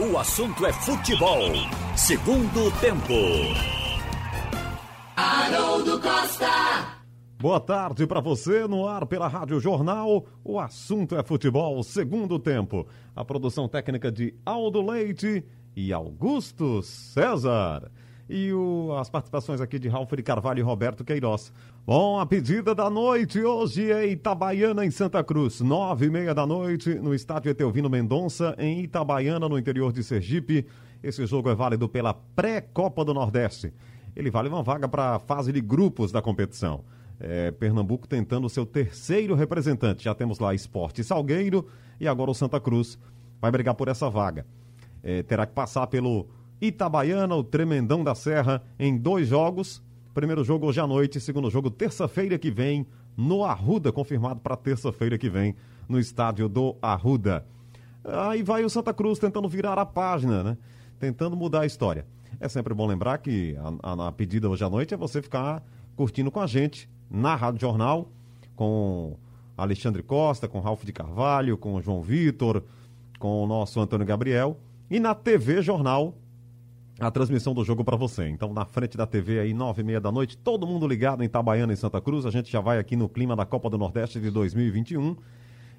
O assunto é futebol. Segundo tempo. Haroldo Costa. Boa tarde para você no ar pela Rádio Jornal. O assunto é futebol, segundo tempo. A produção técnica de Aldo Leite e Augusto César. E o, as participações aqui de Ralf de Carvalho e Roberto Queiroz. Bom, a pedida da noite hoje é Itabaiana, em Santa Cruz. Nove e meia da noite, no estádio Etelvino Mendonça, em Itabaiana, no interior de Sergipe. Esse jogo é válido pela pré-Copa do Nordeste. Ele vale uma vaga para a fase de grupos da competição. É, Pernambuco tentando seu terceiro representante. Já temos lá Esporte Salgueiro e agora o Santa Cruz vai brigar por essa vaga. É, terá que passar pelo Itabaiana, o Tremendão da Serra, em dois jogos. Primeiro jogo hoje à noite, segundo jogo terça-feira que vem, no Arruda, confirmado para terça-feira que vem, no estádio do Arruda. Aí vai o Santa Cruz tentando virar a página, né? Tentando mudar a história. É sempre bom lembrar que a, a, a pedida hoje à noite é você ficar curtindo com a gente na Rádio Jornal, com Alexandre Costa, com Ralph de Carvalho, com João Vitor, com o nosso Antônio Gabriel. E na TV Jornal, a transmissão do jogo para você. Então, na frente da TV aí, nove e meia da noite, todo mundo ligado em Itabaiana, em Santa Cruz. A gente já vai aqui no clima da Copa do Nordeste de 2021.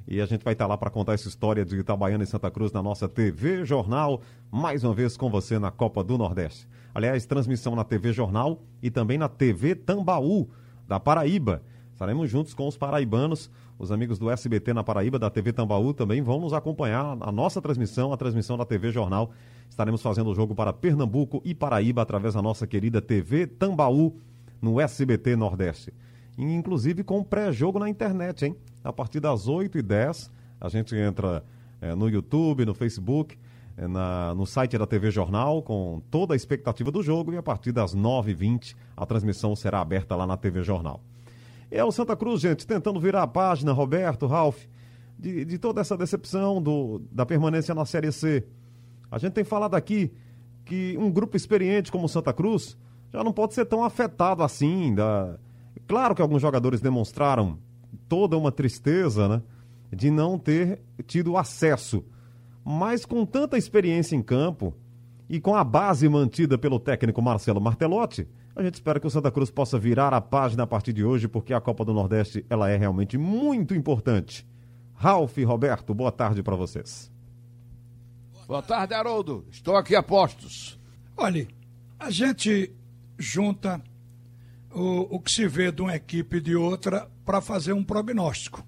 E a gente vai estar lá para contar essa história de Itabaiana e Santa Cruz na nossa TV Jornal, mais uma vez com você na Copa do Nordeste. Aliás, transmissão na TV Jornal e também na TV Tambaú, da Paraíba. Estaremos juntos com os paraibanos, os amigos do SBT na Paraíba, da TV Tambaú também vão nos acompanhar a nossa transmissão, a transmissão da TV Jornal. Estaremos fazendo o jogo para Pernambuco e Paraíba através da nossa querida TV Tambaú no SBT Nordeste. Inclusive com pré-jogo na internet, hein? A partir das 8h10, a gente entra é, no YouTube, no Facebook, é, na, no site da TV Jornal, com toda a expectativa do jogo, e a partir das 9h20 a transmissão será aberta lá na TV Jornal. É o Santa Cruz, gente, tentando virar a página, Roberto, Ralph, de, de toda essa decepção do, da permanência na Série C. A gente tem falado aqui que um grupo experiente como Santa Cruz já não pode ser tão afetado assim. Da... Claro que alguns jogadores demonstraram toda uma tristeza, né? De não ter tido acesso. Mas com tanta experiência em campo e com a base mantida pelo técnico Marcelo Martelotti, a gente espera que o Santa Cruz possa virar a página a partir de hoje, porque a Copa do Nordeste ela é realmente muito importante. Ralf e Roberto, boa tarde para vocês. Boa tarde, Haroldo. Estou aqui a postos. Olha, a gente junta o, o que se vê de uma equipe e de outra para fazer um prognóstico.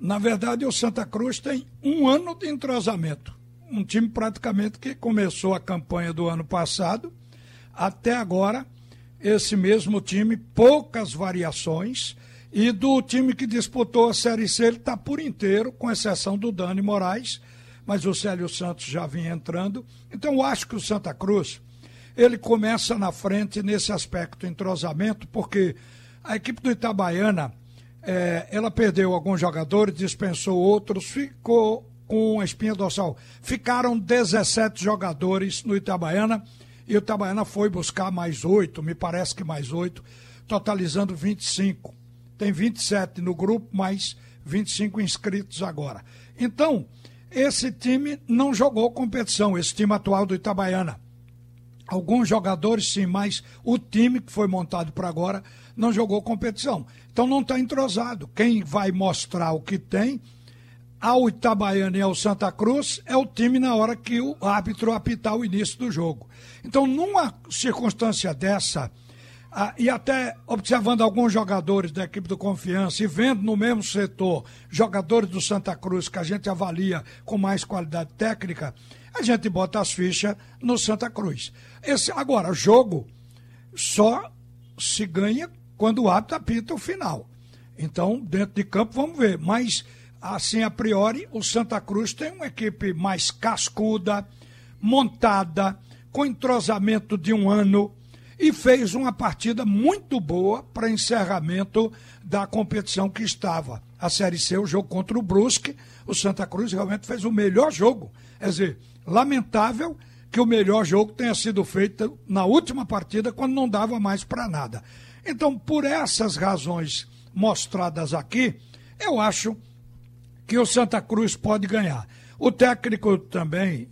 Na verdade, o Santa Cruz tem um ano de entrosamento. Um time praticamente que começou a campanha do ano passado até agora esse mesmo time, poucas variações. E do time que disputou a Série C, ele está por inteiro, com exceção do Dani Moraes, mas o Célio Santos já vinha entrando. Então, eu acho que o Santa Cruz, ele começa na frente nesse aspecto entrosamento, porque a equipe do Itabaiana, é, ela perdeu alguns jogadores, dispensou outros, ficou com a espinha dorsal. Ficaram 17 jogadores no Itabaiana e o Itabaiana foi buscar mais oito, me parece que mais oito, totalizando 25. Tem 27 no grupo, mais 25 inscritos agora. Então, esse time não jogou competição, esse time atual do Itabaiana. Alguns jogadores sim, mas o time que foi montado para agora não jogou competição. Então não está entrosado. Quem vai mostrar o que tem ao Itabaiana e ao Santa Cruz é o time na hora que o árbitro apitar o início do jogo. Então, numa circunstância dessa, ah, e até observando alguns jogadores da equipe do Confiança e vendo no mesmo setor jogadores do Santa Cruz que a gente avalia com mais qualidade técnica, a gente bota as fichas no Santa Cruz. Esse, agora, jogo só se ganha quando o árbitro apita o final. Então, dentro de campo, vamos ver. Mas, assim, a priori, o Santa Cruz tem uma equipe mais cascuda, montada, com entrosamento de um ano e fez uma partida muito boa para encerramento da competição que estava. A Série C, o jogo contra o Brusque, o Santa Cruz realmente fez o melhor jogo. Quer dizer, lamentável que o melhor jogo tenha sido feito na última partida, quando não dava mais para nada. Então, por essas razões mostradas aqui, eu acho que o Santa Cruz pode ganhar. O técnico também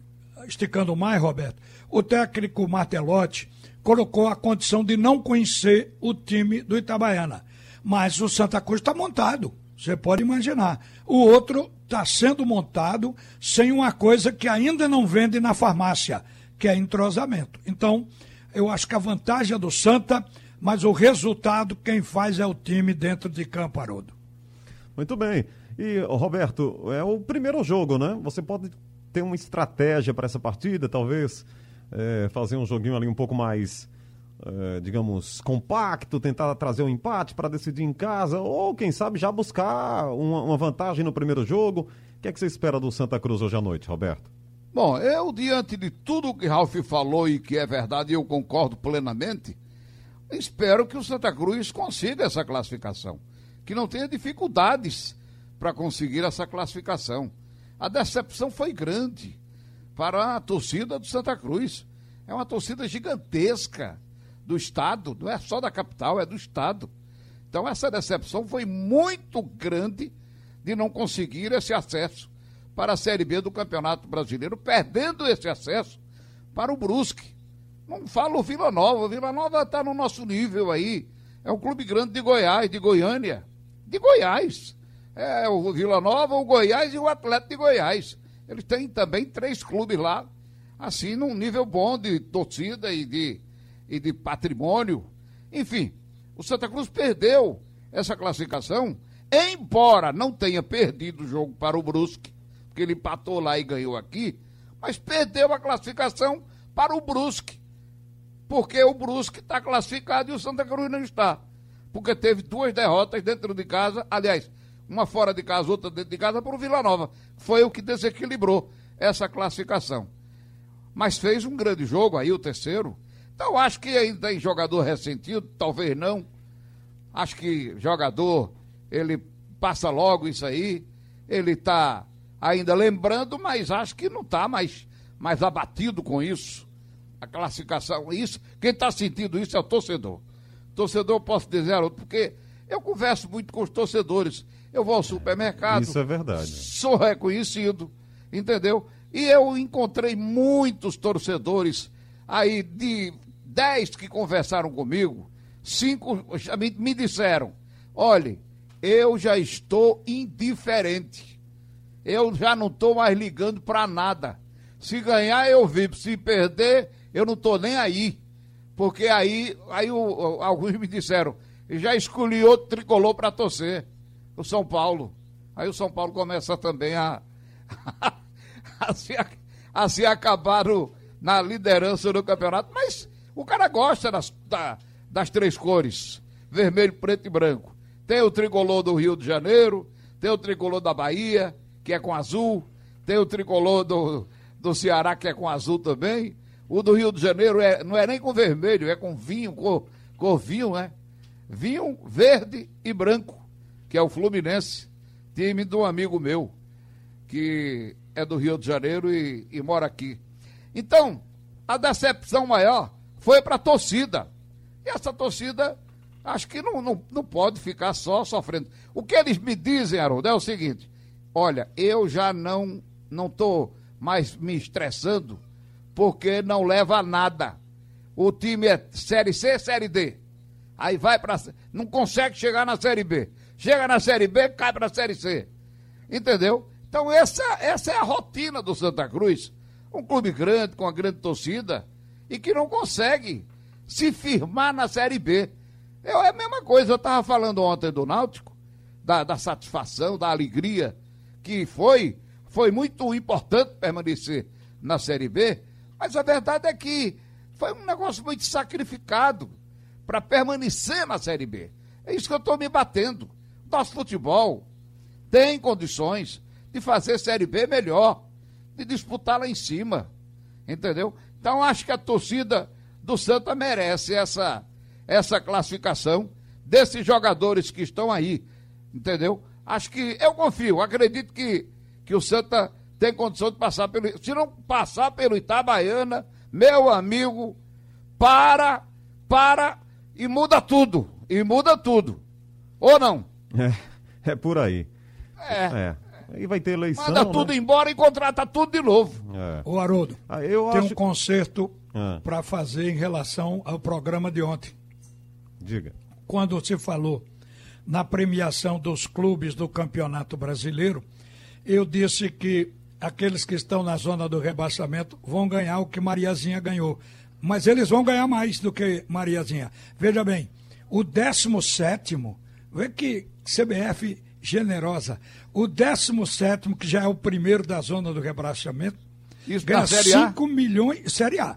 esticando mais, Roberto, o técnico Martelotti colocou a condição de não conhecer o time do Itabaiana. Mas o Santa Cruz está montado, você pode imaginar. O outro está sendo montado sem uma coisa que ainda não vende na farmácia, que é entrosamento. Então, eu acho que a vantagem é do Santa, mas o resultado quem faz é o time dentro de campo, Haroldo. Muito bem. E, Roberto, é o primeiro jogo, né? Você pode ter uma estratégia para essa partida, talvez é, fazer um joguinho ali um pouco mais, é, digamos, compacto, tentar trazer um empate para decidir em casa, ou quem sabe já buscar uma, uma vantagem no primeiro jogo. O que é que você espera do Santa Cruz hoje à noite, Roberto? Bom, eu, diante de tudo que Ralf falou e que é verdade, eu concordo plenamente, espero que o Santa Cruz consiga essa classificação. Que não tenha dificuldades para conseguir essa classificação. A decepção foi grande para a torcida do Santa Cruz. É uma torcida gigantesca do Estado, não é só da capital, é do Estado. Então, essa decepção foi muito grande de não conseguir esse acesso para a Série B do Campeonato Brasileiro, perdendo esse acesso para o Brusque. Não falo o Vila Nova, o Vila Nova está no nosso nível aí. É um clube grande de Goiás, de Goiânia. De Goiás. É o Vila Nova, o Goiás e o Atlético de Goiás. Eles têm também três clubes lá, assim, num nível bom de torcida e de, e de patrimônio. Enfim, o Santa Cruz perdeu essa classificação, embora não tenha perdido o jogo para o Brusque, porque ele empatou lá e ganhou aqui, mas perdeu a classificação para o Brusque, porque o Brusque está classificado e o Santa Cruz não está, porque teve duas derrotas dentro de casa, aliás, uma fora de casa, outra dentro de casa, para o Vila Nova. Foi o que desequilibrou essa classificação. Mas fez um grande jogo aí, o terceiro. Então, acho que ainda tem jogador ressentido, talvez não. Acho que jogador, ele passa logo isso aí. Ele está ainda lembrando, mas acho que não está mais, mais abatido com isso. A classificação, isso. Quem está sentindo isso é o torcedor. Torcedor, posso dizer, porque eu converso muito com os torcedores eu vou ao supermercado. Isso é verdade. Sou reconhecido, entendeu? E eu encontrei muitos torcedores aí de dez que conversaram comigo, cinco me disseram: olhe, eu já estou indiferente. Eu já não estou mais ligando para nada. Se ganhar, eu vivo. Se perder, eu não estou nem aí. Porque aí, aí o, alguns me disseram, já escolhi outro tricolor para torcer o São Paulo. Aí o São Paulo começa também a, a, se, a se acabar no, na liderança do campeonato. Mas o cara gosta das, da, das três cores: vermelho, preto e branco. Tem o tricolor do Rio de Janeiro, tem o tricolor da Bahia, que é com azul, tem o tricolor do, do Ceará, que é com azul também. O do Rio de Janeiro é, não é nem com vermelho, é com vinho, cor, cor vinho, né? Vinho verde e branco que é o Fluminense, time de um amigo meu, que é do Rio de Janeiro e, e mora aqui. Então, a decepção maior foi para a torcida. E essa torcida, acho que não, não, não pode ficar só sofrendo. O que eles me dizem, Haroldo, é o seguinte: olha, eu já não não estou mais me estressando porque não leva a nada. O time é Série C, Série D. Aí vai para. Não consegue chegar na Série B. Chega na Série B, cai para a Série C. Entendeu? Então, essa, essa é a rotina do Santa Cruz. Um clube grande, com uma grande torcida, e que não consegue se firmar na Série B. Eu, é a mesma coisa, eu estava falando ontem do Náutico, da, da satisfação, da alegria, que foi, foi muito importante permanecer na Série B, mas a verdade é que foi um negócio muito sacrificado para permanecer na Série B. É isso que eu estou me batendo. Nosso futebol tem condições de fazer Série B melhor, de disputar lá em cima. Entendeu? Então acho que a torcida do Santa merece essa, essa classificação desses jogadores que estão aí. Entendeu? Acho que eu confio, acredito que, que o Santa tem condição de passar pelo. Se não passar pelo Itabaiana, meu amigo, para, para e muda tudo. E muda tudo. Ou não? É, é por aí. É. é. E vai ter eleição. Manda né? tudo embora e contrata tudo de novo. É. Ô Haroldo, Ah, eu tem acho. um conserto Ah. para fazer em relação ao programa de ontem. Diga. Quando você falou na premiação dos clubes do Campeonato Brasileiro, eu disse que aqueles que estão na zona do rebaixamento vão ganhar o que Mariazinha ganhou. Mas eles vão ganhar mais do que Mariazinha. Veja bem, o 17, vê que CBF generosa, o 17, que já é o primeiro da zona do rebaixamento, Isso ganha na Série A? 5 milhões, Série A,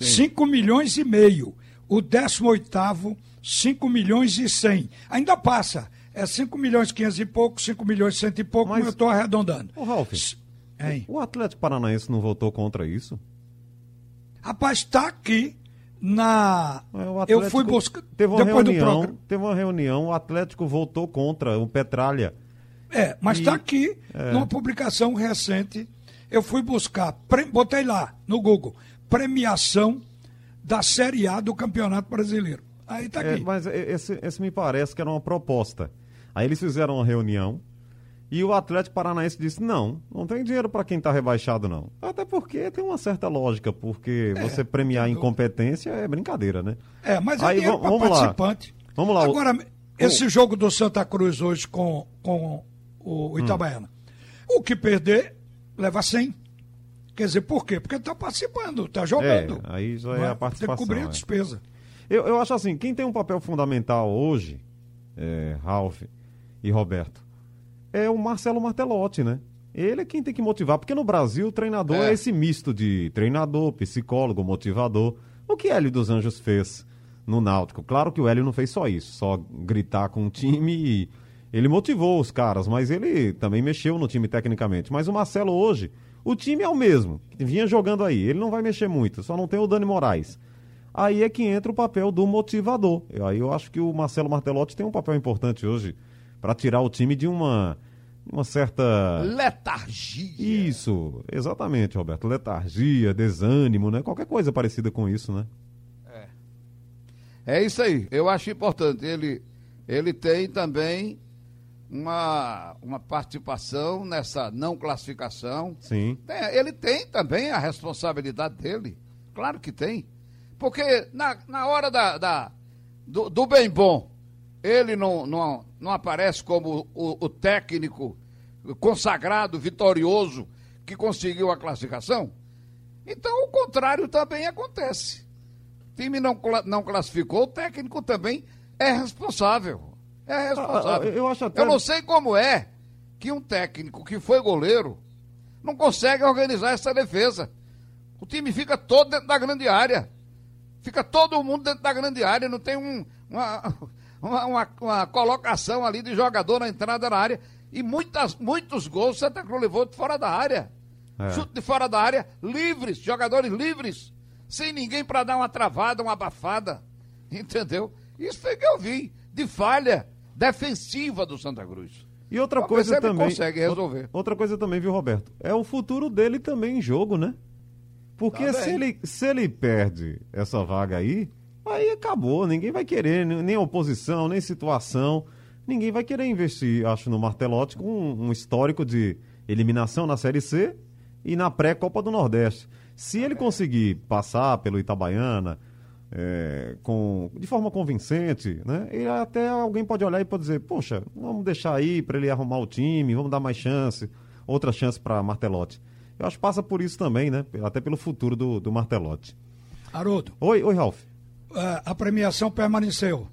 5 milhões e meio. O 18º, 5 milhões e 100. Ainda passa. É 5 milhões e 500 e pouco, 5 milhões e 100 e pouco, Mas- mas eu estou arredondando. Ô, Ralf, Hein? o Atlético Paranaense não votou contra isso? Rapaz, está aqui na. É, eu fui buscar. Teve uma Depois do reunião, programa. teve uma reunião, o Atlético votou contra o Petralha. É, mas está aqui é. numa publicação recente. Eu fui buscar, pre- botei lá no Google, premiação da Série A do Campeonato Brasileiro. Aí está É, aqui. mas esse, esse me parece que era uma proposta. Aí eles fizeram uma reunião e o Atlético Paranaense disse: não, não tem dinheiro para quem está rebaixado, não. Até porque tem uma certa lógica, porque você premiar a incompetência é brincadeira, né? É, mas Aí, é vamos lá. participante. Vamos lá, o- Agora, esse jogo do Santa Cruz hoje com, com o Hum. Itabaiana. O que perder, leva 100. Quer dizer, por quê? Porque está participando, está jogando. É, aí já Não é a Tem participação. que cobrir a é. despesa. Eu, eu acho assim, quem tem um papel fundamental hoje, é, Ralf e Roberto, é o Marcelo Martelotti, né? Ele é quem tem que motivar, porque no Brasil o treinador é, É. esse misto de treinador, psicólogo, motivador. O que Hélio dos Anjos fez no Náutico? Claro que o Hélio não fez só isso, só gritar com o time e ele motivou os caras, mas ele também mexeu no time tecnicamente. Mas o Marcelo hoje, o time é o mesmo, vinha jogando aí, ele não vai mexer muito, só não tem o Dani Moraes aí é que entra o papel do motivador. Aí eu acho que o Marcelo Martelotti tem um papel importante hoje para tirar o time de uma, uma certa. Letargia. Isso, exatamente, Roberto. Letargia, desânimo, né? Qualquer coisa parecida com isso, né? É isso aí. Eu acho importante. Ele, ele tem também uma, uma participação nessa não classificação. Sim. Tem- ele tem também a responsabilidade dele. Claro que tem. Porque na, na hora da, da- do, do bem bom, ele não, não, não aparece como o, o técnico consagrado, vitorioso, que conseguiu a classificação. Então, o contrário também acontece. O time não, não classificou, o técnico também é responsável. É responsável. Ah, eu acho até- Eu não sei como é que um técnico que foi goleiro não consegue organizar essa defesa. O time fica todo dentro da grande área. Fica todo mundo dentro da grande área. Não tem um- uma, uma, uma- uma colocação ali de jogador na entrada da área. E muitas, muitos gols o Santa Cruz levou de fora da área. É. Chute de fora da área, livres, jogadores livres. Sem ninguém para dar uma travada, uma abafada. Entendeu? Isso foi que eu vi. De falha defensiva do Santa Cruz. E outra coisa também. consegue resolver. Outra coisa também, viu, Roberto? É o futuro dele também em jogo, né? Porque Tá se, ele, se ele perde essa vaga aí, aí acabou. Ninguém vai querer, nem oposição, nem situação. Ninguém vai querer investir, acho, no Martelotti com um, um histórico de eliminação na Série C e na pré-Copa do Nordeste. Se ele conseguir passar pelo Itabaiana é, com, de forma convincente, né? E até alguém pode olhar e pode dizer, poxa, vamos deixar aí para ele arrumar o time, vamos dar mais chance, outra chance para Martelotti. Eu acho que passa por isso também, né? Até pelo futuro do, do Martelotti. Haroldo, Oi, oi, Ralf. Eh, a premiação permaneceu.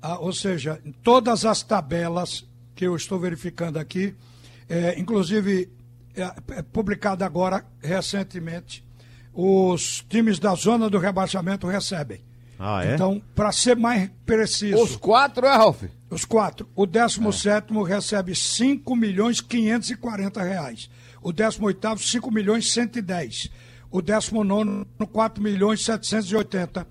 Ah, ou seja, em todas as tabelas que eu estou verificando aqui, eh, inclusive é, é publicado agora, recentemente, os times da zona do rebaixamento recebem. Ah, é? Então, para ser mais preciso, Os quatro, é, Ralf? Os quatro. O 17 recebe 5 milhões 540 reais. O 18 5 milhões 110. O 19 4 milhões 780.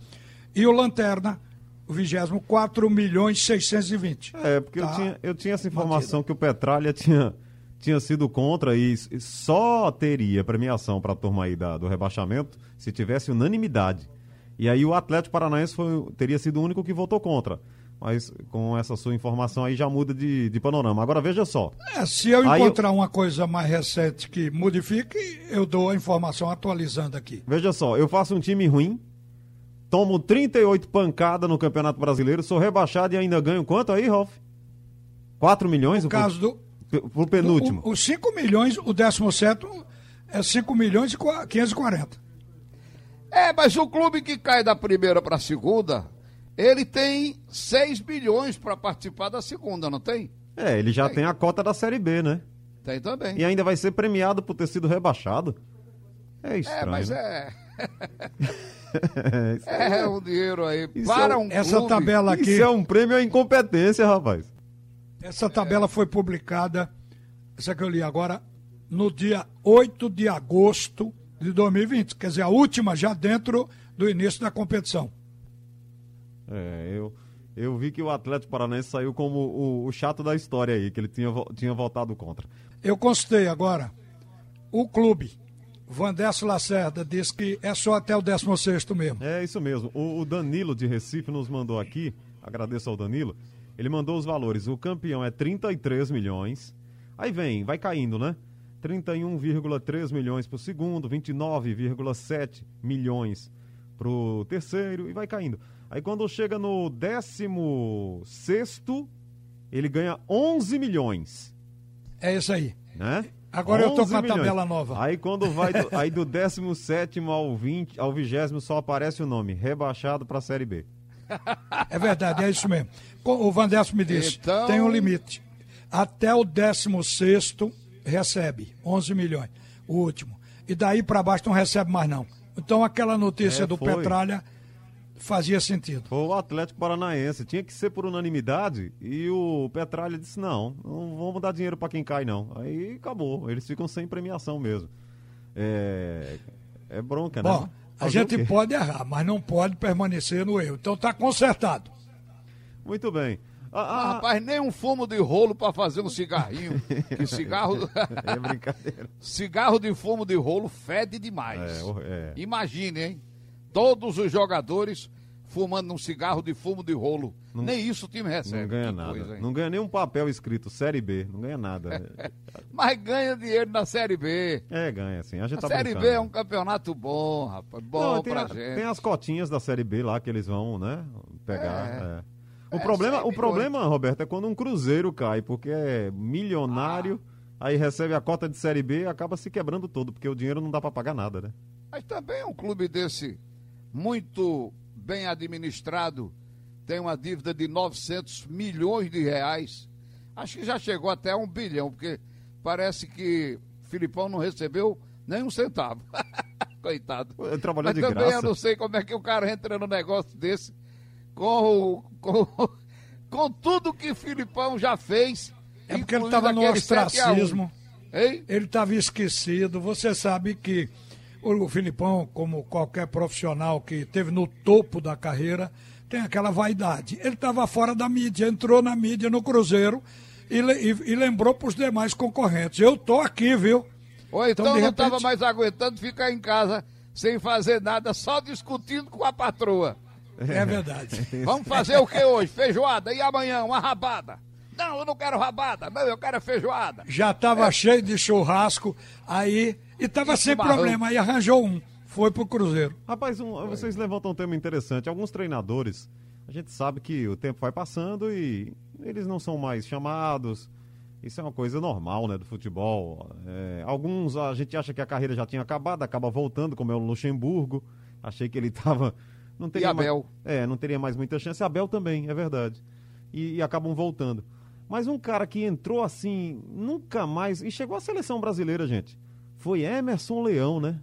E o Lanterna, o 20 4 milhões 620. É, porque eu, Tá tinha, eu tinha essa informação que o Petralha tinha, tinha sido contra e s- só teria premiação para a turma aí da- do rebaixamento se tivesse unanimidade. E aí o Atlético Paranaense foi- teria sido o único que votou contra. Mas com essa sua informação aí já muda de, de panorama. Agora veja só. É, se eu Aí encontrar uma coisa mais recente que modifique, eu dou a informação atualizando aqui. Veja só, eu faço um time ruim, tomo 38 pancadas no Campeonato Brasileiro, sou rebaixado e ainda ganho quanto aí, Ralf? 4 milhões? No caso do. Pro, pro penúltimo. o- Os 5 milhões, o 17 é 5 milhões e qua- 540. É, mas o clube que cai da primeira para a segunda, ele tem 6 milhões para participar da segunda, não tem? É, ele já tem a cota da Série B, né? Tem também. E ainda vai ser premiado por ter sido rebaixado. É É, estranho. mas né? é. É, o dinheiro aí. Isso para é- um Essa clube, tabela aqui. Isso é um prêmio à incompetência, rapaz. Essa tabela foi publicada, essa que eu li agora, no dia 8 de agosto de 2020. Quer dizer, a última já dentro do início da competição. É, eu, eu vi que o Atlético Paranaense saiu como o, o chato da história aí, que ele tinha, tinha votado contra. Eu consultei agora. O clube, Vandesso Lacerda, diz que é só até o 16 mesmo. É isso mesmo. O, o Danilo de Recife nos mandou aqui, agradeço ao Danilo, ele mandou os valores. O campeão é 33 milhões. Aí vem, vai caindo, né? 31,3 milhões pro segundo, 29,7 milhões pro terceiro e vai caindo. Aí quando chega no décimo sexto, ele ganha 11 milhões, É isso aí. né? Agora eu tô 11 com a milhões. tabela nova. Aí quando vai do, aí do 17 ao 20, ao 20 só aparece o nome, rebaixado para a Série B. É verdade, é isso mesmo. O Vandesso me disse, Então- tem um limite. Até o 16 recebe 11 milhões, o último. E daí para baixo não recebe mais não. Então aquela notícia É, do foi. Petralha fazia sentido. Foi o Atlético Paranaense. Tinha que ser por unanimidade. E o Petralha disse: não, não vamos dar dinheiro para quem cai, não. Aí acabou. Eles ficam sem premiação mesmo. É, é bronca, né? Bom, a Fazer gente pode errar, mas não pode permanecer no erro. Então tá consertado. Muito bem. Ah, Ah, ah, rapaz, nem um fumo de rolo para fazer um cigarrinho. que cigarro. é brincadeira. cigarro de fumo de rolo fede demais. É, é. Imagine, hein? Todos os jogadores fumando um cigarro de fumo de rolo. Nem isso o time recebe. Não ganha Que nada. coisa, não ganha nem um papel escrito Série B. Não ganha nada. Mas ganha dinheiro na Série B. é, ganha, sim. A gente A tá Série brincando. B é um campeonato bom, rapaz. Bom Não, tem, pra a- gente. tem as cotinhas da Série B lá que eles vão, né? Pegar. É. é. O, É, problema, o problema, Roberto, é quando um Cruzeiro cai, porque é milionário, Ah. aí recebe a cota de Série B e acaba se quebrando todo, porque o dinheiro não dá pra pagar nada, né? Mas também um clube desse, muito bem administrado, tem uma dívida de 900 milhões de reais. Acho que já chegou até a um bilhão, porque parece que Filipão não recebeu nem um centavo. Coitado. Trabalhou Mas de também graça. eu não sei como é que o cara entra no negócio desse com, com, com tudo que Filipão já fez. É porque ele estava no aquele 7 a 1. ostracismo. Ele estava esquecido. Você sabe que o Filipão, como qualquer profissional que esteve no topo da carreira, tem aquela vaidade. Ele estava fora da mídia, entrou na mídia no Cruzeiro e, e- e lembrou para os demais concorrentes. Eu tô aqui, viu? Ou então, Então, não repente- estava mais aguentando ficar em casa sem fazer nada, só discutindo com a patroa. É verdade. Vamos fazer o que hoje? Feijoada. E amanhã, uma rabada. Não, eu não quero rabada. Não, eu quero feijoada. Já estava cheio de churrasco aí e estava E sem problema. Aí arranjou um. Foi pro Cruzeiro. Rapaz, um- vocês levantam um tema interessante. Alguns treinadores, a gente sabe que o tempo vai passando e eles não são mais chamados. Isso é uma coisa normal, né, do futebol. É, alguns a gente acha que a carreira já tinha acabado, acaba voltando, como é o Luxemburgo. Achei que ele estava não teria Abel? Mais, é, não teria mais muita chance. Abel também, é verdade. E, e acabam voltando. Mas um cara que entrou assim, nunca mais. E chegou à seleção brasileira, gente. Foi Emerson Leão, né?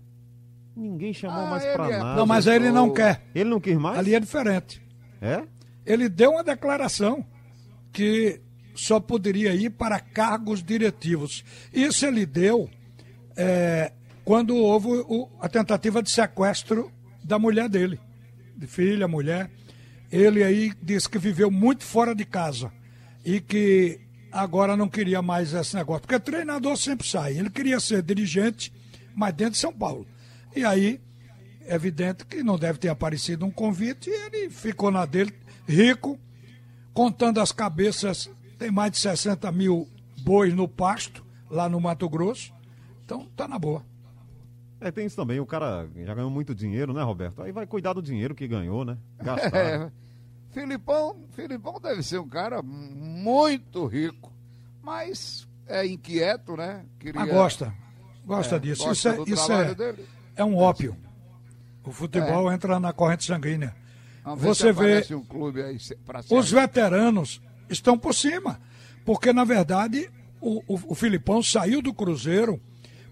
Ninguém chamou Ah, mais pra é- nada. Não, mas aí ele não quer. Ele não quis mais? Ali é diferente. É? Ele deu uma declaração que só poderia ir para cargos diretivos. Isso ele deu é, quando houve o- a tentativa de sequestro da mulher dele, de filha, mulher. Ele aí disse que viveu muito fora de casa e que agora não queria mais esse negócio. Porque treinador sempre sai. Ele queria ser dirigente, mas dentro de São Paulo. E aí, é evidente que não deve ter aparecido um convite e ele ficou na dele, rico, contando as cabeças, tem mais de 60 mil bois no pasto, lá no Mato Grosso. Então tá na boa. É, tem isso também, o cara já ganhou muito dinheiro, né, Roberto? Aí vai cuidar do dinheiro que ganhou, né? Gastar. É, Filipão, Filipão deve ser um cara muito rico, mas é inquieto, né? Queria... Mas gosta, gosta é, disso. Gosta isso é, isso é, é um ópio. O futebol é. entra na corrente sanguínea. Você vê um clube aí os veteranos estão por cima, porque na verdade o, o, o Filipão saiu do Cruzeiro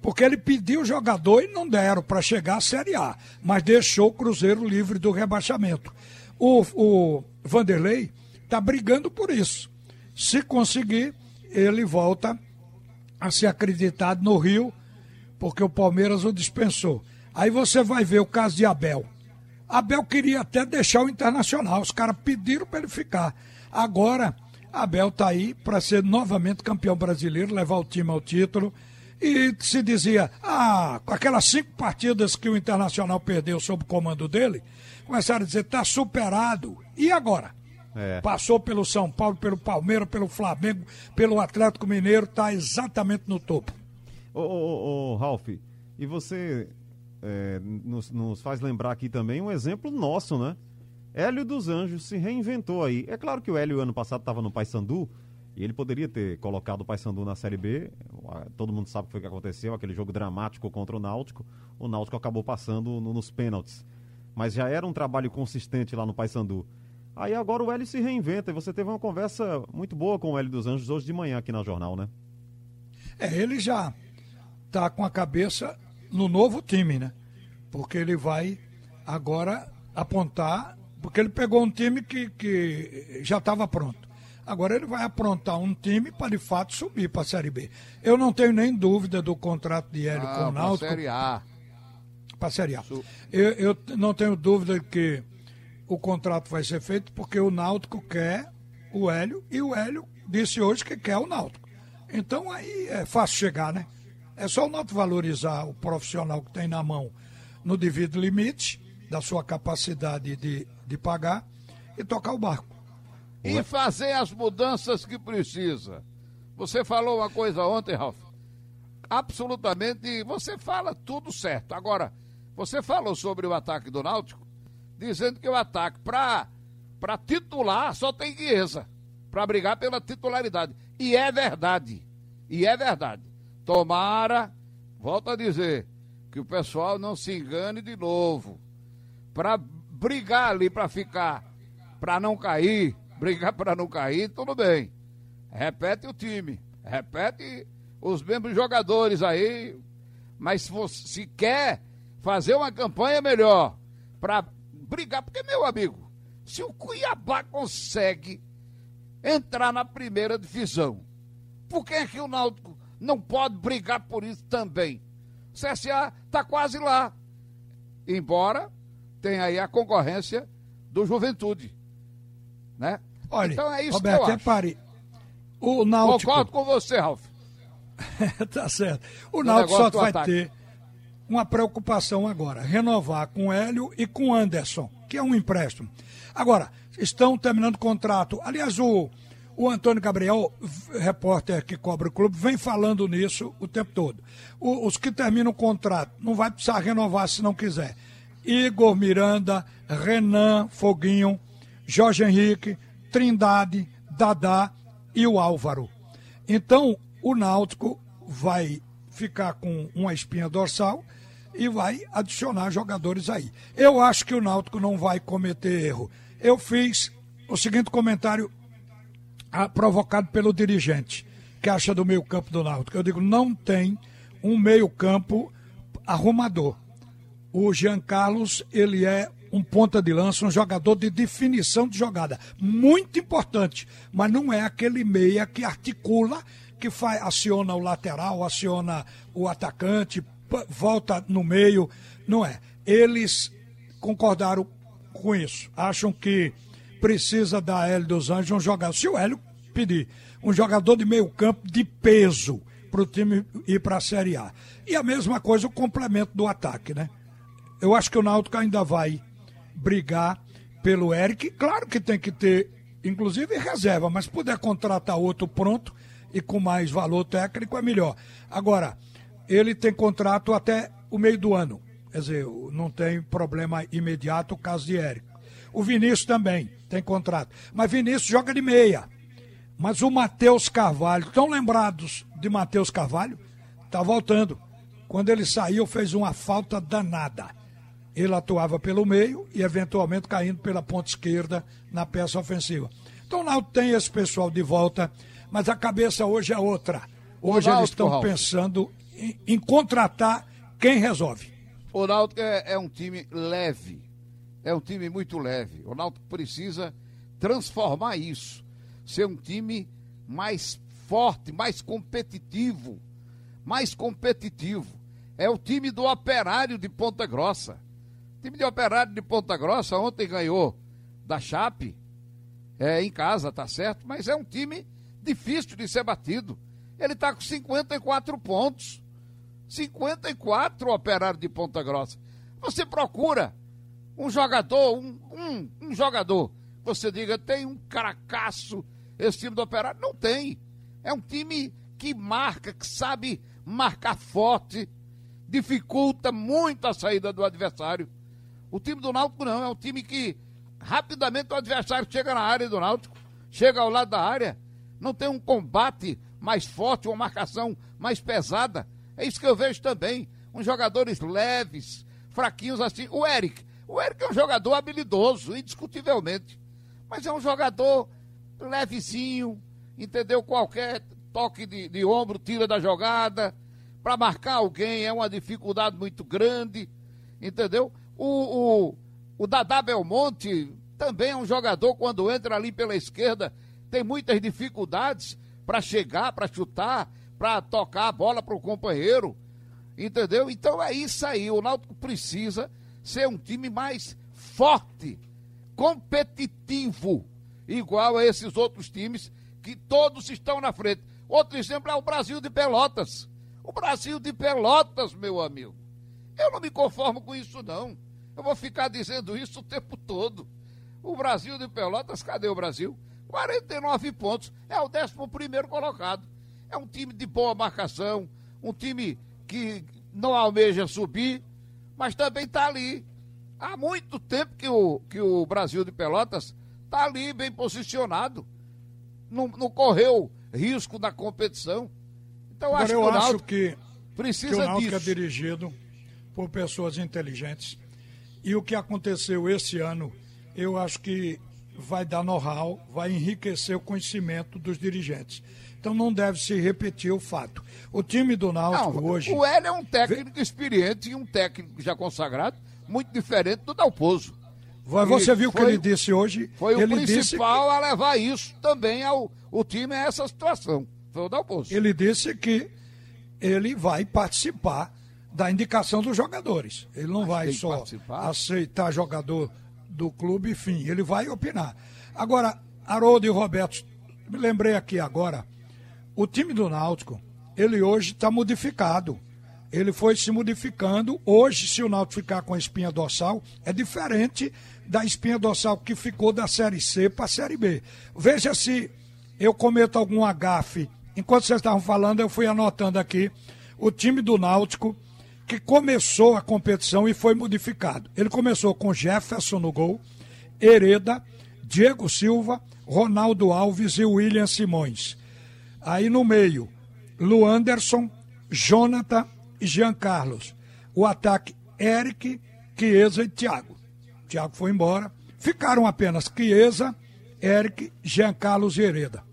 porque ele pediu jogador e não deram para chegar à Série A, mas deixou o Cruzeiro livre do rebaixamento. O, o Vanderlei está brigando por isso. Se conseguir, ele volta a ser acreditado no Rio, porque o Palmeiras o dispensou. Aí você vai ver o caso de Abel. Abel queria até deixar o Internacional, os caras pediram para ele ficar. Agora, Abel está aí para ser novamente campeão brasileiro, levar o time ao título. E se dizia, ah, com aquelas cinco partidas que o Internacional perdeu sob o comando dele, começaram a dizer, está superado. E agora? É. Passou pelo São Paulo, pelo Palmeiras, pelo Flamengo, pelo Atlético Mineiro, está exatamente no topo. Ô, ô, ô, Ralf, e você é, nos, nos faz lembrar aqui também um exemplo nosso, né? Hélio dos Anjos se reinventou aí. É claro que o Hélio ano passado estava no Paysandu e ele poderia ter colocado o Paysandu na Série B. Todo mundo sabe o que foi que aconteceu, aquele jogo dramático contra o Náutico. O Náutico acabou passando no, nos pênaltis mas já era um trabalho consistente lá no Paysandu. Aí agora o Hélio se reinventa e você teve uma conversa muito boa com o Hélio dos Anjos hoje de manhã aqui na jornal, né? É, ele já tá com a cabeça no novo time, né? Porque ele vai agora apontar, porque ele pegou um time que, que já estava pronto. Agora ele vai aprontar um time para de fato subir para a Série B. Eu não tenho nem dúvida do contrato de Hélio ah, com o Náutico. Série A para a Série A. Eu, eu não tenho dúvida que o contrato vai ser feito porque o Náutico quer o Hélio e o Hélio disse hoje que quer o Náutico. Então aí é fácil chegar, né? É só o Náutico valorizar o profissional que tem na mão no devido limite da sua capacidade de, de pagar e tocar o barco. E fazer as mudanças que precisa. Você falou uma coisa ontem, Ralf. Absolutamente, você fala tudo certo. Agora, você falou sobre o ataque do Náutico, dizendo que o ataque para titular só tem Guieza, para brigar pela titularidade. E é verdade. E é verdade. Tomara, volto a dizer, que o pessoal não se engane de novo. Para brigar ali para ficar, para não cair, brigar para não cair, tudo bem. Repete o time, repete os mesmos jogadores aí, mas se quer fazer uma campanha melhor para brigar, porque, meu amigo, se o Cuiabá consegue entrar na primeira divisão, por que é que o Náutico não pode brigar por isso também? O CSA está quase lá, embora tenha aí a concorrência do Juventude, né? Olha, então é isso Roberto, que eu acho. Repare, o Náutico... Concordo com você, Ralf. tá certo. O Náutico só vai ataque. ter uma preocupação agora, renovar com Hélio e com Anderson, que é um empréstimo. Agora, estão terminando o contrato. Aliás, o, o Antônio Gabriel, repórter que cobre o clube, vem falando nisso o tempo todo. O, os que terminam o contrato não vai precisar renovar se não quiser. Igor Miranda, Renan Foguinho, Jorge Henrique, Trindade, Dadá e o Álvaro. Então, o Náutico vai ficar com uma espinha dorsal e vai adicionar jogadores aí. Eu acho que o Náutico não vai cometer erro. Eu fiz o seguinte comentário ah, provocado pelo dirigente, que acha do meio-campo do Náutico. Eu digo, não tem um meio-campo arrumador. O Jean Carlos, ele é um ponta de lança, um jogador de definição de jogada. Muito importante, mas não é aquele meia que articula que faz, aciona o lateral, aciona o atacante, volta no meio. Não é. Eles concordaram com isso. Acham que precisa da Hélio dos Anjos um jogador. Se o Hélio pedir um jogador de meio campo de peso para o time ir para a Série A. E a mesma coisa o complemento do ataque, né? Eu acho que o Náutico ainda vai brigar pelo Eric. Claro que tem que ter inclusive reserva, mas puder contratar outro pronto e com mais valor técnico é melhor. Agora, ele tem contrato até o meio do ano. Quer dizer, não tem problema imediato o caso de Érico. O Vinícius também tem contrato. Mas Vinícius joga de meia. Mas o Matheus Carvalho, estão lembrados de Matheus Carvalho? Está voltando. Quando ele saiu, fez uma falta danada. Ele atuava pelo meio e, eventualmente, caindo pela ponta esquerda na peça ofensiva. Então, não tem esse pessoal de volta, mas a cabeça hoje é outra. Hoje eles estão pensando em, contratar quem resolve. O Náutico é, é um time leve. É um time muito leve. O Náutico precisa transformar isso. Ser um time mais forte, mais competitivo. Mais competitivo. É o time do Operário de Ponta Grossa. O time de Operário de Ponta Grossa ontem ganhou da Chape. É, em casa, tá certo? Mas é um time difícil de ser batido. Ele está com 54 pontos. 54 Operário de Ponta Grossa. Você procura um jogador, um, um, um jogador, você diga, tem um caracaço esse time do Operário? Não tem. É um time que marca, que sabe marcar forte, dificulta muito a saída do adversário. O time do Náutico não, é um time que rapidamente o adversário chega na área do Náutico, chega ao lado da área, não tem um combate mais forte, uma marcação mais pesada. É isso que eu vejo também. Uns jogadores leves, fraquinhos assim. O Eric. O Eric é um jogador habilidoso, indiscutivelmente. Mas é um jogador levezinho, entendeu? Qualquer toque de, de ombro tira da jogada. Para marcar alguém é uma dificuldade muito grande, entendeu? O, o, o Dadá Belmonte também é um jogador, quando entra ali pela esquerda, tem muitas dificuldades para chegar, para chutar, para tocar a bola para o companheiro. Entendeu? Então é isso aí. O Náutico precisa ser um time mais forte, competitivo, igual a esses outros times que todos estão na frente. Outro exemplo é o Brasil de Pelotas. O Brasil de Pelotas, meu amigo. Eu não me conformo com isso, não. Eu vou ficar dizendo isso o tempo todo. O Brasil de Pelotas, cadê o Brasil? 49 pontos. É o 11 colocado. É um time de boa marcação, um time que não almeja subir, mas também está ali. Há muito tempo que o, que o Brasil de Pelotas está ali bem posicionado. Não, não correu risco na competição. Então Agora, acho eu que o acho que, precisa que o Náutico é disso. é dirigido por pessoas inteligentes. E o que aconteceu esse ano, eu acho que vai dar know-how, vai enriquecer o conhecimento dos dirigentes. Então não deve se repetir o fato. O time do Náutico não, hoje. O Hélio é um técnico experiente e um técnico já consagrado, muito diferente do Dalpozo. Você viu o que ele disse hoje? Foi ele o principal que... a levar isso também ao o time a essa situação. Foi o Dalpozo. Ele disse que ele vai participar da indicação dos jogadores. Ele não Mas vai só participar. aceitar jogador do clube, enfim, ele vai opinar. Agora, Haroldo e Roberto, me lembrei aqui agora, o time do Náutico, ele hoje está modificado. Ele foi se modificando. Hoje, se o Náutico ficar com a espinha dorsal, é diferente da espinha dorsal que ficou da Série C para a Série B. Veja se eu cometo algum agafe. Enquanto vocês estavam falando, eu fui anotando aqui o time do Náutico que começou a competição e foi modificado. Ele começou com Jefferson no gol, Hereda, Diego Silva, Ronaldo Alves e William Simões. Aí no meio, Luanderson, Jonathan e Jean Carlos. O ataque, Eric, Chiesa e Thiago. Thiago foi embora. Ficaram apenas Chiesa, Eric, Jean Carlos e Hereda.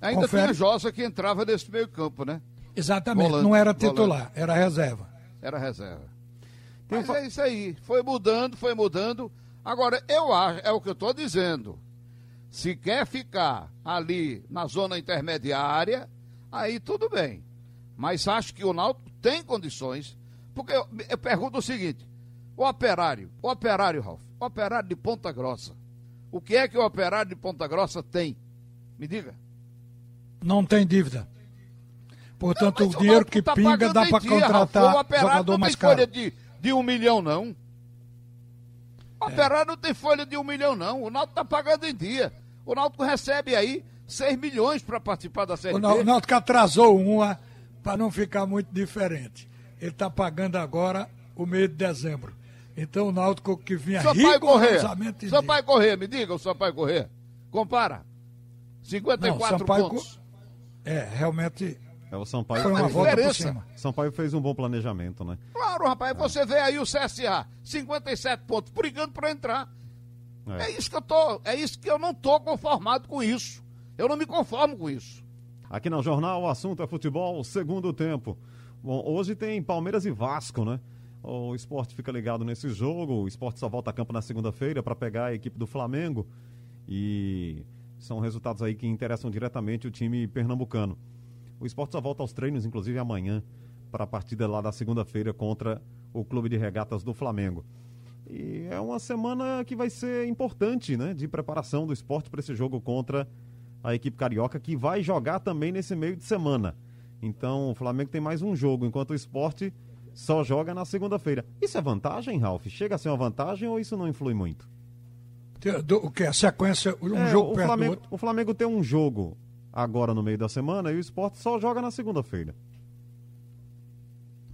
Ainda Confere. tem a Josa que entrava nesse meio campo, né? Exatamente, volante, não era titular, volante. era reserva. Era reserva. Mas é isso aí, foi mudando, foi mudando. Agora, eu acho, é o que eu estou dizendo. Se quer ficar ali na zona intermediária, aí tudo bem. Mas acho que o Náutico tem condições, porque eu, eu pergunto o seguinte: o operário, o operário, Ralf, o operário de Ponta Grossa, o que é que o operário de Ponta Grossa tem? Me diga. Não tem dívida. Portanto, não, o dinheiro que tá pinga dá para contratar o jogador mais caro. De, de um milhão, não. Operário não tem folha de um milhão, não. O Náutico tá pagando em dia. O Náutico recebe aí 6 milhões para participar da Série O B. Nau- Náutico atrasou uma para não ficar muito diferente. Ele está pagando agora o mês de dezembro. Então o Náutico que vinha dia. Sampaio Corrêa, me diga o Sampaio Corrêa. Compara. 54 Não, Sampaio pontos. É, realmente É, o Sampaio, foi uma volta por cima. Sampaio fez um bom planejamento, né? Claro, rapaz, você vê aí o CSA, 57 pontos, brigando para entrar. É. É. isso que eu tô, é isso que eu não tô conformado com isso. Eu não me conformo com isso. Aqui no Jornal, o assunto é futebol, segundo tempo. Bom, hoje tem Palmeiras e Vasco, né? O esporte fica ligado nesse jogo. O esporte só volta a campo na segunda-feira para pegar a equipe do Flamengo. E são resultados aí que interessam diretamente o time pernambucano. O esporte só volta aos treinos, inclusive amanhã, para a partida lá da segunda-feira contra o Clube de Regatas do Flamengo. E é uma semana que vai ser importante, né? De preparação do esporte para esse jogo contra a equipe carioca, que vai jogar também nesse meio de semana. Então o Flamengo tem mais um jogo, enquanto o esporte só joga na segunda-feira. Isso é vantagem, Ralf? Chega a ser uma vantagem ou isso não influi muito? Do- O que? A sequência, um É, jogo o, perto do Flamengo, outro. o Flamengo tem um jogo agora no meio da semana e o esporte só joga na segunda-feira.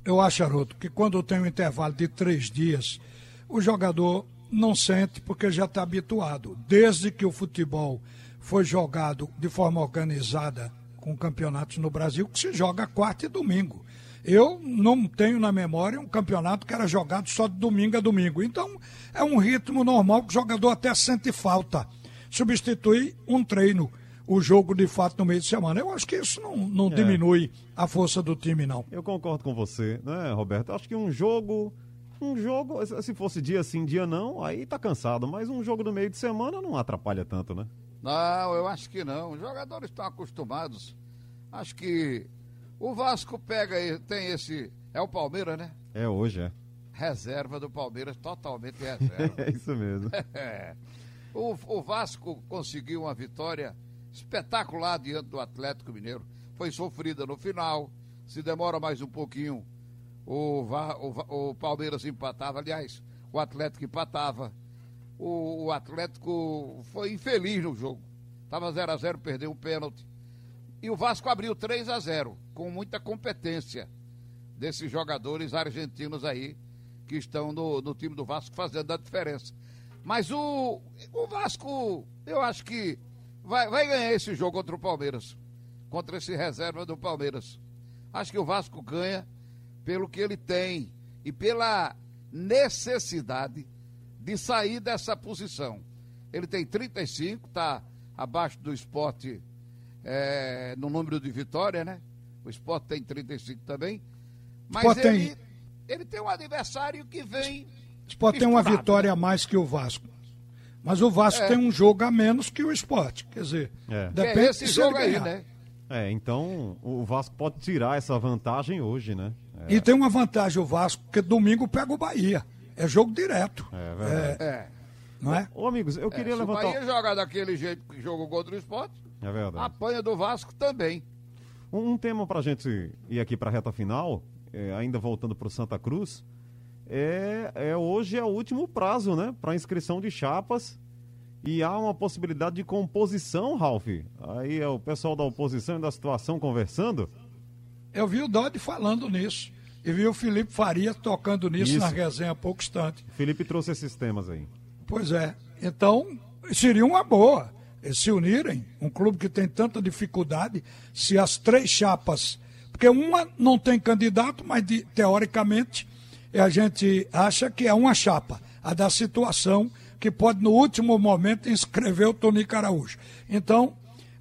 Eu acho, Haroldo, que quando tem um intervalo de três dias, o jogador não sente porque já está habituado. Desde que o futebol foi jogado de forma organizada com campeonatos no Brasil, que se joga quarta e domingo. Eu não tenho na memória um campeonato que era jogado só de domingo a domingo. Então, é um ritmo normal que o jogador até sente falta. Substituir um treino, o jogo de fato no meio de semana. Eu acho que isso não, não É. diminui a força do time, não. Eu concordo com você, né, Roberto? Acho que um jogo. Um jogo, se fosse dia sim, dia não, aí tá cansado. Mas um jogo no meio de semana não atrapalha tanto, né? Não, eu acho que não. Os jogadores estão acostumados. Acho que o Vasco pega e tem esse. É o Palmeiras, né? É hoje, é. Reserva do Palmeiras, totalmente reserva. É isso mesmo. É. O, o Vasco conseguiu uma vitória espetacular diante do Atlético Mineiro. Foi sofrida no final. Se demora mais um pouquinho, o, Va- o o Palmeiras empatava. Aliás, o Atlético empatava. O, o Atlético foi infeliz no jogo. Estava 0 a 0 perdeu um pênalti. E o Vasco abriu 3 a 0 com muita competência desses jogadores argentinos aí que estão no, no time do Vasco fazendo a diferença. Mas o, o Vasco, eu acho que vai, vai ganhar esse jogo contra o Palmeiras. Contra esse reserva do Palmeiras. Acho que o Vasco ganha pelo que ele tem e pela necessidade de sair dessa posição. Ele tem 35, está abaixo do esporte é, no número de vitória, né? O esporte tem 35 também. Mas Sport tem- ele, ele tem um adversário que vem. O Sport tem uma vitória a mais que o Vasco. Mas o Vasco É. tem um jogo a menos que o Esporte. Quer dizer, É. Depende é esse se jogo ele aí, ganhar. né? É, então o Vasco pode tirar essa vantagem hoje, né? É, E tem uma vantagem o Vasco, porque domingo pega o Bahia. É jogo direto. é verdade. É. Não é? Ô, amigos, eu É, queria se levantar. o Bahia jogar daquele jeito que jogou contra o esporte, É verdade. apanha do Vasco também. Um, um tema pra gente ir aqui pra reta final, é, ainda voltando pro Santa Cruz, é, é hoje é o último prazo, né? Pra inscrição de chapas. E há uma possibilidade de composição, Ralf. Aí é o pessoal da oposição e da situação conversando. Eu vi o Dodge falando nisso. E vi o Felipe Faria tocando nisso Isso. na resenha há pouco instante. O Felipe trouxe esses temas aí. Pois é. Então, seria uma boa eles se unirem. Um clube que tem tanta dificuldade, se as três chapas. Porque uma não tem candidato, mas de- teoricamente a gente acha que é uma chapa, a da situação, que pode no último momento inscrever o Tonico Araújo. Então,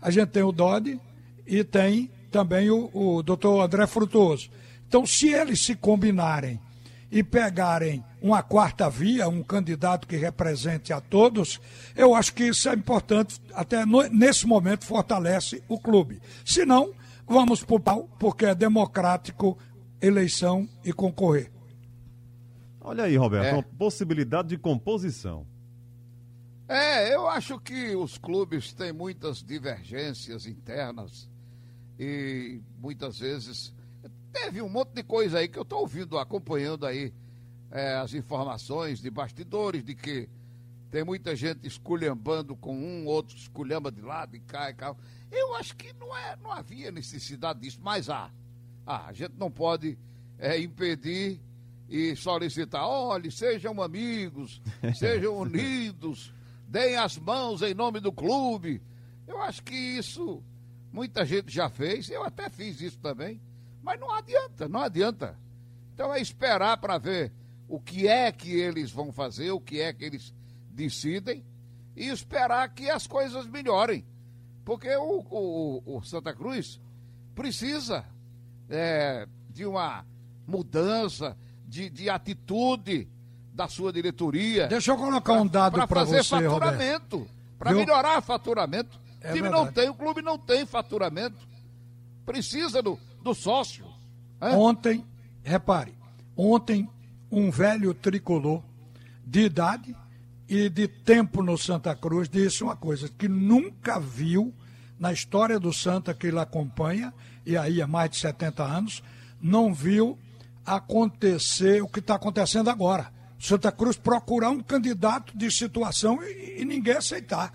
a gente tem o Dodi e tem também o, o doutor André Frutuoso. Então, se eles se combinarem e pegarem uma quarta via, um candidato que represente a todos, eu acho que isso é importante, até no- nesse momento fortalece o clube. Se não, vamos para o pau, porque é democrático eleição e concorrer. Olha aí, Roberto, É. uma possibilidade de composição. É, eu acho que os clubes têm muitas divergências internas e muitas vezes teve um monte de coisa aí que eu estou ouvindo, acompanhando aí é, as informações de bastidores de que tem muita gente esculhambando com um, outro esculhamba de lado e cai, cai. Eu acho que não, é, não havia necessidade disso, mas há. Ah, a gente não pode é, impedir e solicitar, olhe, sejam amigos, sejam unidos, deem as mãos em nome do clube. Eu acho que isso muita gente já fez, eu até fiz isso também, mas não adianta, não adianta. Então é esperar para ver o que é que eles vão fazer, o que é que eles decidem e esperar que as coisas melhorem. Porque o, o, o Santa Cruz precisa é, de uma mudança de, de atitude da sua diretoria. Deixa eu colocar um dado para fazer você, faturamento, para melhorar o faturamento. É o time verdade. não tem, o clube não tem faturamento. Precisa do, do sócio. Hã? Ontem, repare, ontem um velho tricolor de idade e de tempo no Santa Cruz disse uma coisa que nunca viu na história do Santa que ele acompanha, e aí há mais de 70 anos, não viu acontecer o que está acontecendo agora. Santa Cruz procurar um candidato de situação e, e ninguém aceitar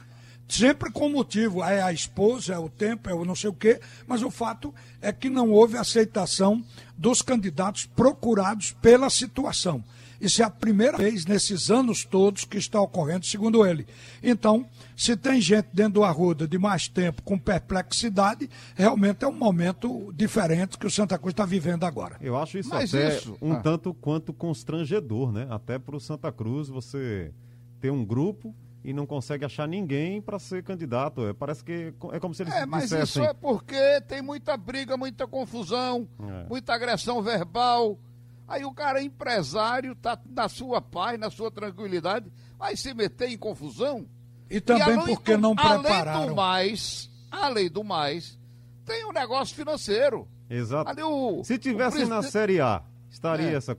sempre com motivo, é a esposa, é o tempo, é o não sei o quê, mas o fato é que não houve aceitação dos candidatos procurados pela situação. Isso é a primeira vez nesses anos todos que está ocorrendo, segundo ele. Então, se tem gente dentro do Arruda de mais tempo com perplexidade, realmente é um momento diferente que o Santa Cruz está vivendo agora. Eu acho isso Mas até isso- um ah. tanto quanto constrangedor, né? Até para o Santa Cruz você ter um grupo e não consegue achar ninguém para ser candidato. É, parece que é como se eles É, mas isso dissessem. é porque tem muita briga, muita confusão, É. muita agressão verbal. Aí o cara é empresário, tá na sua paz, na sua tranquilidade, vai se meter em confusão. E também além porque do- não Além prepararam. do mais, além do mais, tem um negócio financeiro. Exato. Ali o, Se tivesse o na Série A, estaria É. essa,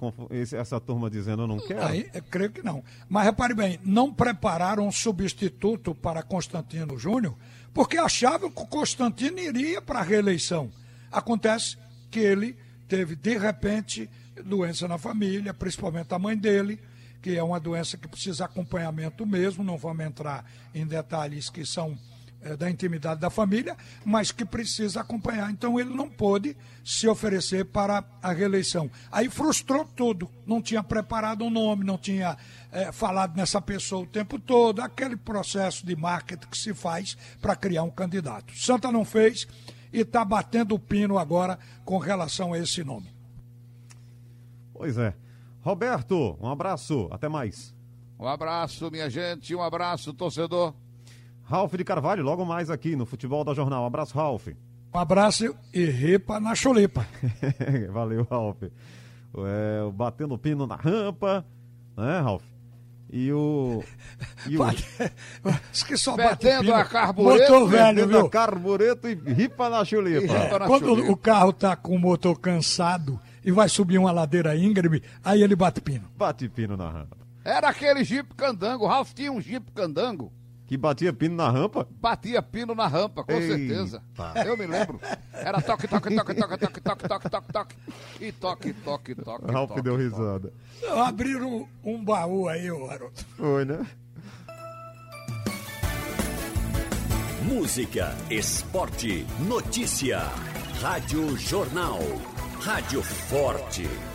essa turma dizendo eu não quero? Aí, eu creio que não. Mas repare bem, não prepararam um substituto para Constantino Júnior, porque achavam que o Constantino iria para a reeleição. Acontece que ele teve, de repente, doença na família, principalmente a mãe dele, que é uma doença que precisa acompanhamento mesmo, não vamos entrar em detalhes que são eh, da intimidade da família, mas que precisa acompanhar. Então ele não pôde se oferecer para a reeleição. Aí frustrou tudo. Não tinha preparado um nome, não tinha eh, falado nessa pessoa o tempo todo, aquele processo de marketing que se faz para criar um candidato. Santa não fez e está batendo o pino agora com relação a esse nome. Pois é. Roberto, um abraço. Até mais. Um abraço, minha gente, um abraço, torcedor. Ralf de Carvalho, logo mais aqui no Futebol da Jornal. Um abraço, Ralf. Um abraço e ripa na chulipa. Valeu, Ralf. É, o batendo pino na rampa, né, Ralf? E o. E o Diz que só bate Fedendo pino. a carbureto, Motor velho, viu? a carbureto e ripa na chulipa. E ripa na Quando chulipa. o carro tá com o motor cansado e vai subir uma ladeira íngreme, aí ele bate pino. Bate pino na rampa. Era aquele Jeep Candango. O Ralph tinha um Jeep Candango. Que batia pino na rampa? Batia pino na rampa, com Eita. certeza. Eu me lembro. Era toque, toque, toque, toque, toque, toque, toque, toque, toque. E toque, toque, toque. Ralf toque, deu toque. risada. Abriram um baú aí, ô garoto. Foi, né? Música, esporte, notícia. Rádio Jornal. Rádio Forte.